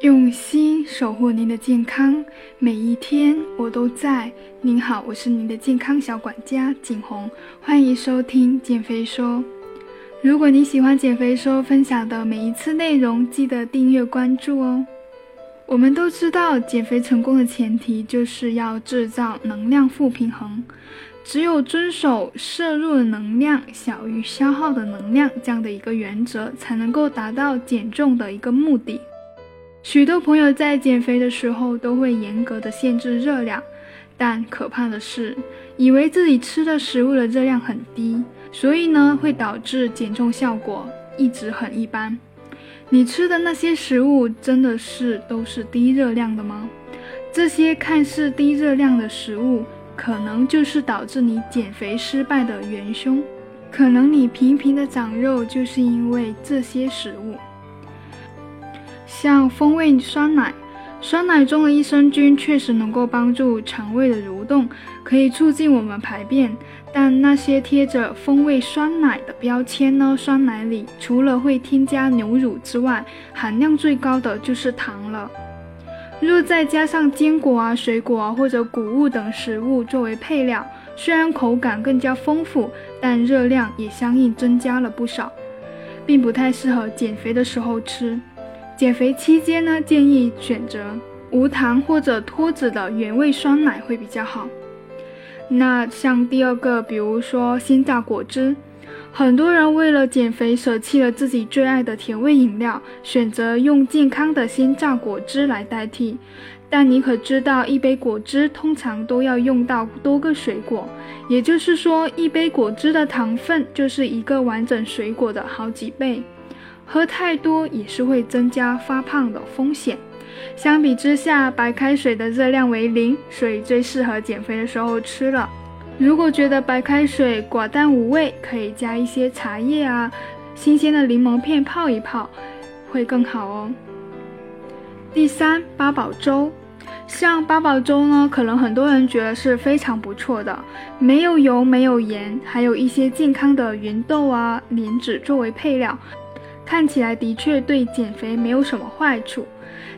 用心守护您的健康，每一天我都在。您好，我是您的健康小管家景红，欢迎收听减肥说。如果你喜欢减肥说分享的每一次内容，记得订阅关注哦。我们都知道，减肥成功的前提就是要制造能量负平衡，只有遵守摄入的能量小于消耗的能量这样的一个原则，才能够达到减重的一个目的。许多朋友在减肥的时候都会严格的限制热量，但可怕的是，以为自己吃的食物的热量很低，所以呢会导致减重效果一直很一般。你吃的那些食物真的是都是低热量的吗？这些看似低热量的食物，可能就是导致你减肥失败的元凶。可能你频频的长肉，就是因为这些食物。像风味酸奶，酸奶中的益生菌确实能够帮助肠胃的蠕动，可以促进我们排便。但那些贴着风味酸奶的标签呢？酸奶里除了会添加牛乳之外，含量最高的就是糖了。若再加上坚果啊、水果啊或者谷物等食物作为配料，虽然口感更加丰富，但热量也相应增加了不少，并不太适合减肥的时候吃。减肥期间呢，建议选择无糖或者脱脂的原味酸奶会比较好。那像第二个，比如说鲜榨果汁，很多人为了减肥舍弃了自己最爱的甜味饮料，选择用健康的鲜榨果汁来代替。但你可知道，一杯果汁通常都要用到多个水果，也就是说，一杯果汁的糖分就是一个完整水果的好几倍。喝太多也是会增加发胖的风险。相比之下，白开水的热量为零，所以最适合减肥的时候吃了。如果觉得白开水寡淡无味，可以加一些茶叶啊、新鲜的柠檬片泡一泡，会更好哦。第三，八宝粥，像八宝粥呢，可能很多人觉得是非常不错的，没有油，没有盐，还有一些健康的芸豆啊、莲子作为配料。看起来的确对减肥没有什么坏处，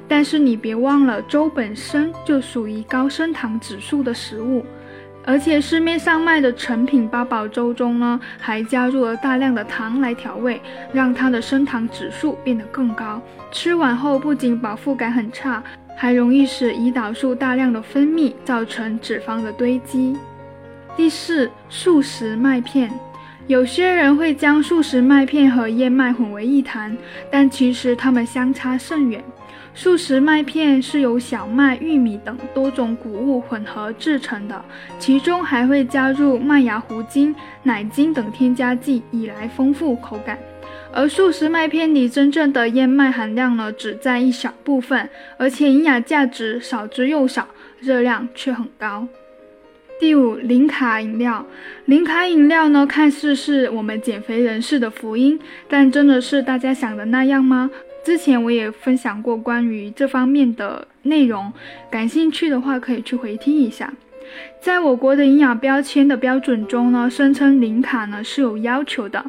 但是你别忘了，粥本身就属于高升糖指数的食物，而且市面上卖的成品八宝粥中呢，还加入了大量的糖来调味，让它的升糖指数变得更高。吃完后不仅饱腹感很差，还容易使胰岛素大量的分泌，造成脂肪的堆积。第四，素食麦片。有些人会将素食麦片和燕麦混为一谈，但其实它们相差甚远。素食麦片是由小麦、玉米等多种谷物混合制成的，其中还会加入麦芽糊精、奶精等添加剂，以来丰富口感。而素食麦片里真正的燕麦含量呢，只占一小部分，而且营养价值少之又少，热量却很高。第五，零卡饮料。零卡饮料呢，看似是我们减肥人士的福音，但真的是大家想的那样吗？之前我也分享过关于这方面的内容，感兴趣的话可以去回听一下。在我国的营养标签的标准中呢，声称零卡呢是有要求的，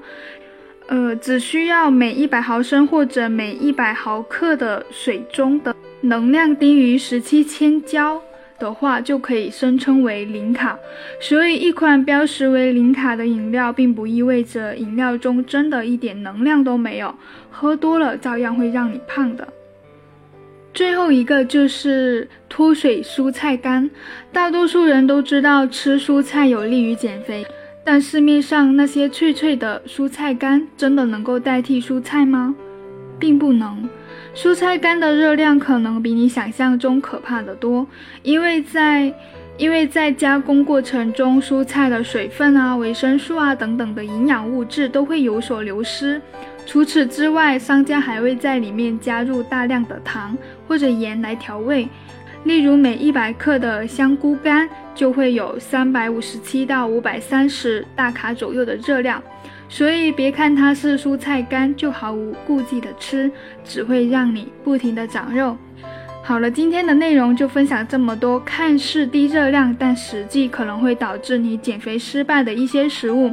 呃，只需要每一百毫升或者每一百毫克的水中的能量低于十七千焦。的话就可以声称为零卡，所以一款标识为零卡的饮料，并不意味着饮料中真的一点能量都没有，喝多了照样会让你胖的。最后一个就是脱水蔬菜干，大多数人都知道吃蔬菜有利于减肥，但市面上那些脆脆的蔬菜干，真的能够代替蔬菜吗？并不能。蔬菜干的热量可能比你想象中可怕的多，因为在因为在加工过程中，蔬菜的水分啊、维生素啊等等的营养物质都会有所流失。除此之外，商家还会在里面加入大量的糖或者盐来调味。例如，每一百克的香菇干就会有三百五十七到五百三十大卡左右的热量。所以别看它是蔬菜干，就毫无顾忌的吃，只会让你不停的长肉。好了，今天的内容就分享这么多，看似低热量，但实际可能会导致你减肥失败的一些食物。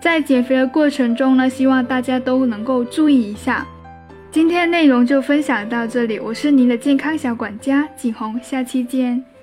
在减肥的过程中呢，希望大家都能够注意一下。今天的内容就分享到这里，我是您的健康小管家景红，下期见。